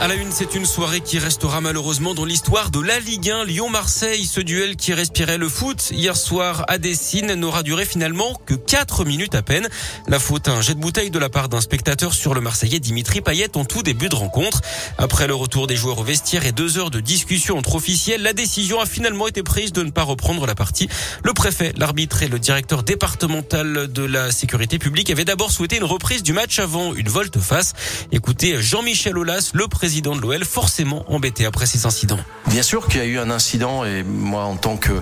À la une, c'est une soirée qui restera malheureusement dans l'histoire de la Ligue 1 Lyon-Marseille. Ce duel qui respirait le foot hier soir à Dessine n'aura duré finalement que 4 minutes à peine. La faute à un jet de bouteille de la part d'un spectateur sur le Marseillais Dimitri Payet en tout début de rencontre. Après le retour des joueurs au vestiaire et deux heures de discussion entre officiels, la décision a finalement été prise de ne pas reprendre la partie. Le préfet, l'arbitre et le directeur départemental de la sécurité publique avaient d'abord souhaité une reprise du match avant une volte-face. Écoutez Jean-Michel le président président de l'OL, forcément embêté après ces incidents. Bien sûr qu'il y a eu un incident et moi en tant que euh,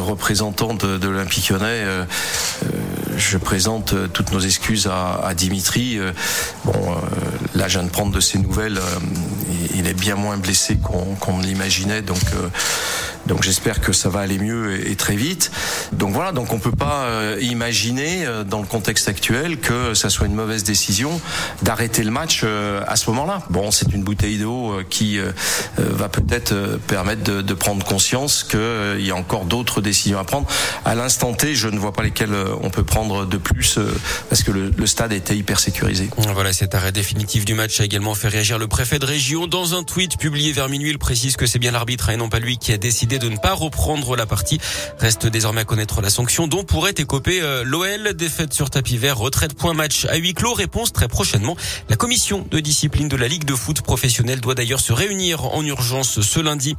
représentant de, de l'Olympique lyonnais, euh, euh je présente toutes nos excuses à, Dimitri. Bon, là je viens de prendre de ses nouvelles, il est bien moins blessé qu'on qu l'imaginait, donc donc j'espère que ça va aller mieux et, très vite. Donc voilà, donc on peut pas euh, imaginer euh, dans le contexte actuel que ça soit une mauvaise décision d'arrêter le match euh, à ce moment-là. Bon, c'est une bouteille d'eau qui va peut-être permettre de, de, prendre conscience qu'il y a encore d'autres décisions à prendre. À l'instant T, je ne vois pas lesquelles on peut prendre de plus parce que le, le stade était hyper sécurisé. Voilà, cet arrêt définitif du match a également fait réagir le préfet de région. Dans un tweet publié vers minuit, il précise que c'est bien l'arbitre et non pas lui qui a décidé de ne pas reprendre la partie. Reste désormais à connaître la sanction dont pourrait écoper euh, l'OL. Défaite sur tapis vert, retraite point match à huis clos. Réponse très prochainement. La commission de discipline de la Ligue de foot professionnelle doit d'ailleurs se réunir en urgence ce lundi.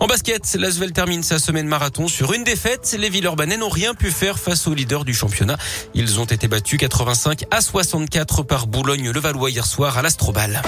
En basket, l'Asvel termine sa semaine marathon sur une défaite. Les Villeurbanais n'ont rien pu faire face aux leaders du championnat. Ils ont été battus 85 à 64 par Boulogne-le-Valois hier soir à l'Astrobal.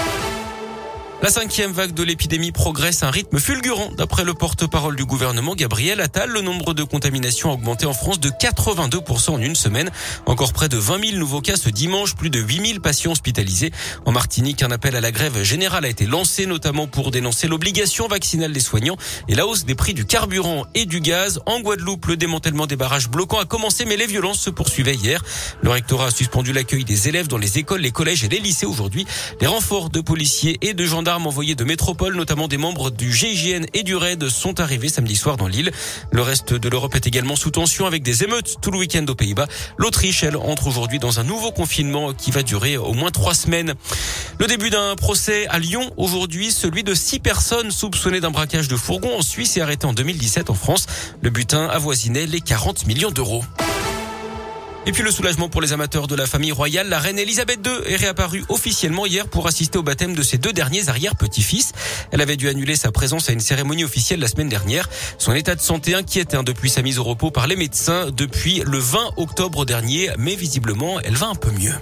La cinquième vague de l'épidémie progresse à un rythme fulgurant. D'après le porte-parole du gouvernement, Gabriel Attal, le nombre de contaminations a augmenté en France de 82% en une semaine. Encore près de 20 000 nouveaux cas ce dimanche, plus de 8 000 patients hospitalisés. En Martinique, un appel à la grève générale a été lancé, notamment pour dénoncer l'obligation vaccinale des soignants et la hausse des prix du carburant et du gaz. En Guadeloupe, le démantèlement des barrages bloquants a commencé, mais les violences se poursuivaient hier. Le rectorat a suspendu l'accueil des élèves dans les écoles, les collèges et les lycées aujourd'hui. Les renforts de policiers et de gendarmes envoyés de métropole, notamment des membres du GIGN et du RAID, sont arrivés samedi soir dans l'île. Le reste de l'Europe est également sous tension avec des émeutes tout le week-end aux Pays-Bas. L'Autriche, elle, entre aujourd'hui dans un nouveau confinement qui va durer au moins trois semaines. Le début d'un procès à Lyon aujourd'hui, celui de six personnes soupçonnées d'un braquage de fourgon en Suisse et arrêtées en 2017 en France. Le butin avoisinait les 40 millions d'euros. Et puis le soulagement pour les amateurs de la famille royale, la reine Elisabeth II est réapparue officiellement hier pour assister au baptême de ses deux derniers arrière-petits-fils. Elle avait dû annuler sa présence à une cérémonie officielle la semaine dernière. Son état de santé inquiète hein, depuis sa mise au repos par les médecins depuis le 20 octobre dernier, mais visiblement elle va un peu mieux.